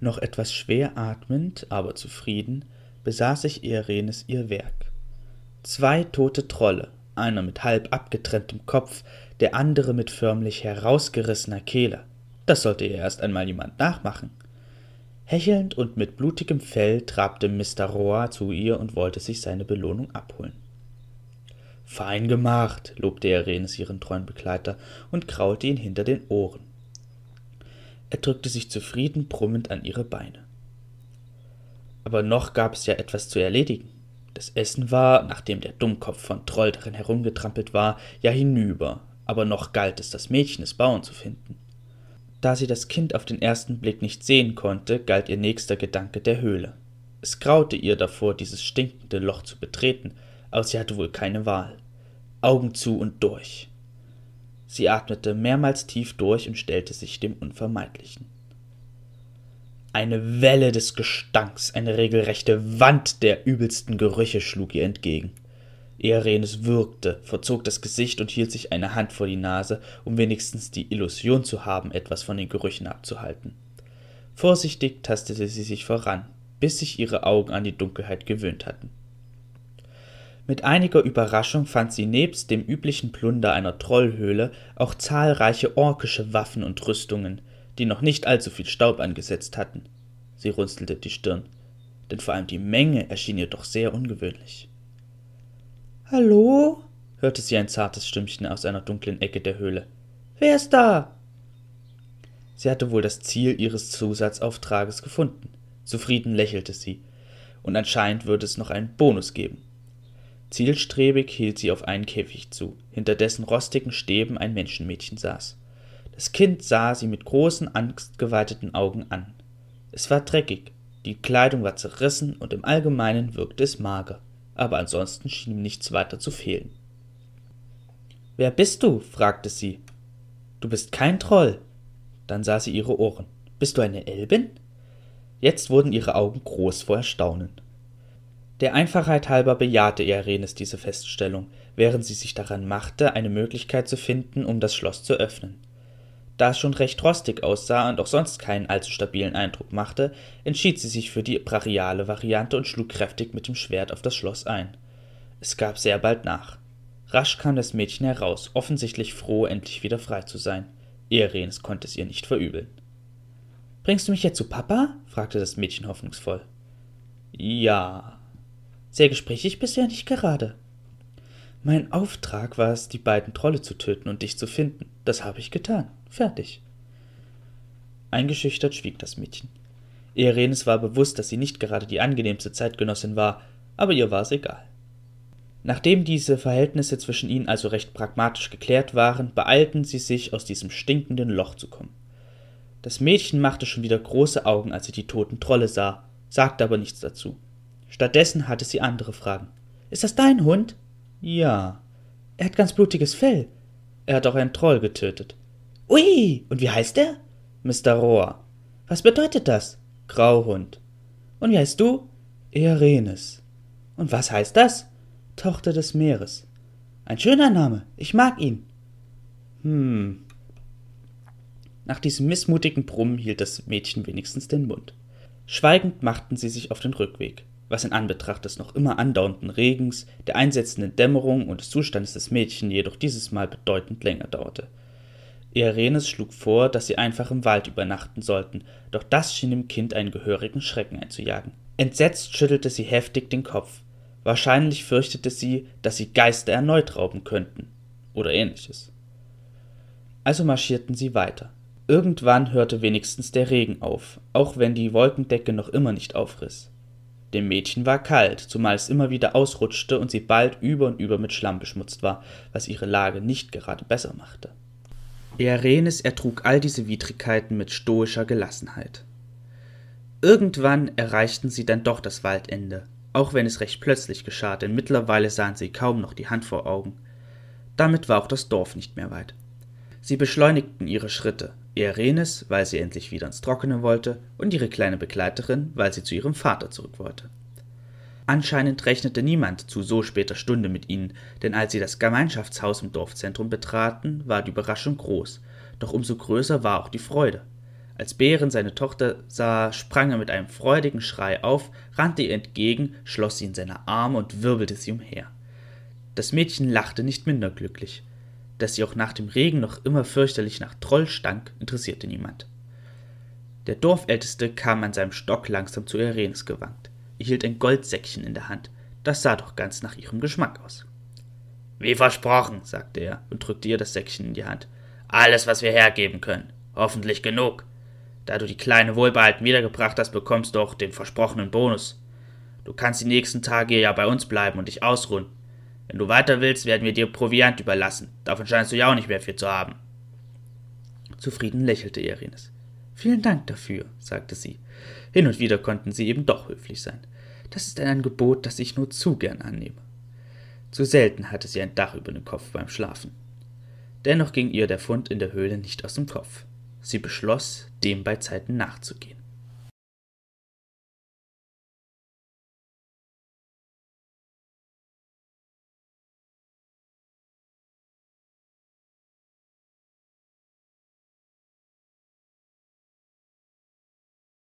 Noch etwas schwer atmend, aber zufrieden, besah sich Erenes ihr Werk. Zwei tote Trolle, einer mit halb abgetrenntem Kopf, der andere mit förmlich herausgerissener Kehle. Das sollte ihr erst einmal jemand nachmachen. Hechelnd und mit blutigem Fell trabte Mr. Rohr zu ihr und wollte sich seine Belohnung abholen. Fein gemacht, lobte Erenes ihren treuen Begleiter und kraulte ihn hinter den Ohren. Er drückte sich zufrieden brummend an ihre Beine. Aber noch gab es ja etwas zu erledigen. Das Essen war, nachdem der Dummkopf von Troll darin herumgetrampelt war, ja hinüber, aber noch galt es, das Mädchen des Bauern zu finden. Da sie das Kind auf den ersten Blick nicht sehen konnte, galt ihr nächster Gedanke der Höhle. Es graute ihr davor, dieses stinkende Loch zu betreten, aber sie hatte wohl keine Wahl. Augen zu und durch. Sie atmete mehrmals tief durch und stellte sich dem Unvermeidlichen. Eine Welle des Gestanks, eine regelrechte Wand der übelsten Gerüche schlug ihr entgegen. Erenes würgte, verzog das Gesicht und hielt sich eine Hand vor die Nase, um wenigstens die Illusion zu haben, etwas von den Gerüchen abzuhalten. Vorsichtig tastete sie sich voran, bis sich ihre Augen an die Dunkelheit gewöhnt hatten. Mit einiger Überraschung fand sie nebst dem üblichen Plunder einer Trollhöhle auch zahlreiche orkische Waffen und Rüstungen, die noch nicht allzu viel Staub angesetzt hatten. Sie runzelte die Stirn, denn vor allem die Menge erschien ihr doch sehr ungewöhnlich. Hallo? hörte sie ein zartes Stimmchen aus einer dunklen Ecke der Höhle. Wer ist da? Sie hatte wohl das Ziel ihres Zusatzauftrages gefunden. Zufrieden lächelte sie, und anscheinend würde es noch einen Bonus geben. Zielstrebig hielt sie auf einen Käfig zu, hinter dessen rostigen Stäben ein Menschenmädchen saß. Das Kind sah sie mit großen, angstgeweiteten Augen an. Es war dreckig, die Kleidung war zerrissen und im Allgemeinen wirkte es mager, aber ansonsten schien ihm nichts weiter zu fehlen. Wer bist du? fragte sie. Du bist kein Troll. Dann sah sie ihre Ohren. Bist du eine Elbin? Jetzt wurden ihre Augen groß vor Erstaunen. Der Einfachheit halber bejahte Irenes diese Feststellung, während sie sich daran machte, eine Möglichkeit zu finden, um das Schloss zu öffnen. Da es schon recht rostig aussah und auch sonst keinen allzu stabilen Eindruck machte, entschied sie sich für die brachiale Variante und schlug kräftig mit dem Schwert auf das Schloss ein. Es gab sehr bald nach. Rasch kam das Mädchen heraus, offensichtlich froh, endlich wieder frei zu sein. Erenes konnte es ihr nicht verübeln. Bringst du mich jetzt zu Papa? fragte das Mädchen hoffnungsvoll. Ja. Sehr gesprächig bist du ja nicht gerade. Mein Auftrag war es, die beiden Trolle zu töten und dich zu finden. Das habe ich getan. Fertig. Eingeschüchtert schwieg das Mädchen. Irenes war bewusst, dass sie nicht gerade die angenehmste Zeitgenossin war, aber ihr war es egal. Nachdem diese Verhältnisse zwischen ihnen also recht pragmatisch geklärt waren, beeilten sie sich, aus diesem stinkenden Loch zu kommen. Das Mädchen machte schon wieder große Augen, als sie die toten Trolle sah, sagte aber nichts dazu. Stattdessen hatte sie andere Fragen. Ist das dein Hund? Ja. Er hat ganz blutiges Fell. Er hat auch einen Troll getötet. Ui, und wie heißt er? Mr. Rohr. Was bedeutet das? Grauhund. Und wie heißt du? Erenes. Und was heißt das? Tochter des Meeres. Ein schöner Name. Ich mag ihn. Hm. Nach diesem missmutigen Brummen hielt das Mädchen wenigstens den Mund. Schweigend machten sie sich auf den Rückweg was in Anbetracht des noch immer andauernden Regens, der einsetzenden Dämmerung und des Zustandes des Mädchen jedoch dieses Mal bedeutend länger dauerte. Irenes schlug vor, dass sie einfach im Wald übernachten sollten, doch das schien dem Kind einen gehörigen Schrecken einzujagen. Entsetzt schüttelte sie heftig den Kopf. Wahrscheinlich fürchtete sie, dass sie Geister erneut rauben könnten. Oder ähnliches. Also marschierten sie weiter. Irgendwann hörte wenigstens der Regen auf, auch wenn die Wolkendecke noch immer nicht aufriss. Dem Mädchen war kalt, zumal es immer wieder ausrutschte und sie bald über und über mit Schlamm beschmutzt war, was ihre Lage nicht gerade besser machte. Earenes ertrug all diese Widrigkeiten mit stoischer Gelassenheit. Irgendwann erreichten sie dann doch das Waldende, auch wenn es recht plötzlich geschah, denn mittlerweile sahen sie kaum noch die Hand vor Augen. Damit war auch das Dorf nicht mehr weit. Sie beschleunigten ihre Schritte, Erenes, weil sie endlich wieder ins Trockene wollte, und ihre kleine Begleiterin, weil sie zu ihrem Vater zurück wollte. Anscheinend rechnete niemand zu so später Stunde mit ihnen, denn als sie das Gemeinschaftshaus im Dorfzentrum betraten, war die Überraschung groß, doch umso größer war auch die Freude. Als Bären seine Tochter sah, sprang er mit einem freudigen Schrei auf, rannte ihr entgegen, schloss sie in seine Arme und wirbelte sie umher. Das Mädchen lachte nicht minder glücklich. Dass sie auch nach dem Regen noch immer fürchterlich nach Troll stank, interessierte niemand. Der Dorfälteste kam an seinem Stock langsam zu Irenes gewankt. Er hielt ein Goldsäckchen in der Hand. Das sah doch ganz nach ihrem Geschmack aus. Wie versprochen, sagte er und drückte ihr das Säckchen in die Hand. Alles, was wir hergeben können. Hoffentlich genug. Da du die Kleine wohlbehalten wiedergebracht hast, bekommst du auch den versprochenen Bonus. Du kannst die nächsten Tage ja bei uns bleiben und dich ausruhen. Wenn du weiter willst, werden wir dir Proviant überlassen. Davon scheinst du ja auch nicht mehr viel zu haben. Zufrieden lächelte Irenes. Vielen Dank dafür, sagte sie. Hin und wieder konnten sie eben doch höflich sein. Das ist ein Angebot, das ich nur zu gern annehme. Zu selten hatte sie ein Dach über dem Kopf beim Schlafen. Dennoch ging ihr der Fund in der Höhle nicht aus dem Kopf. Sie beschloss, dem bei Zeiten nachzugehen.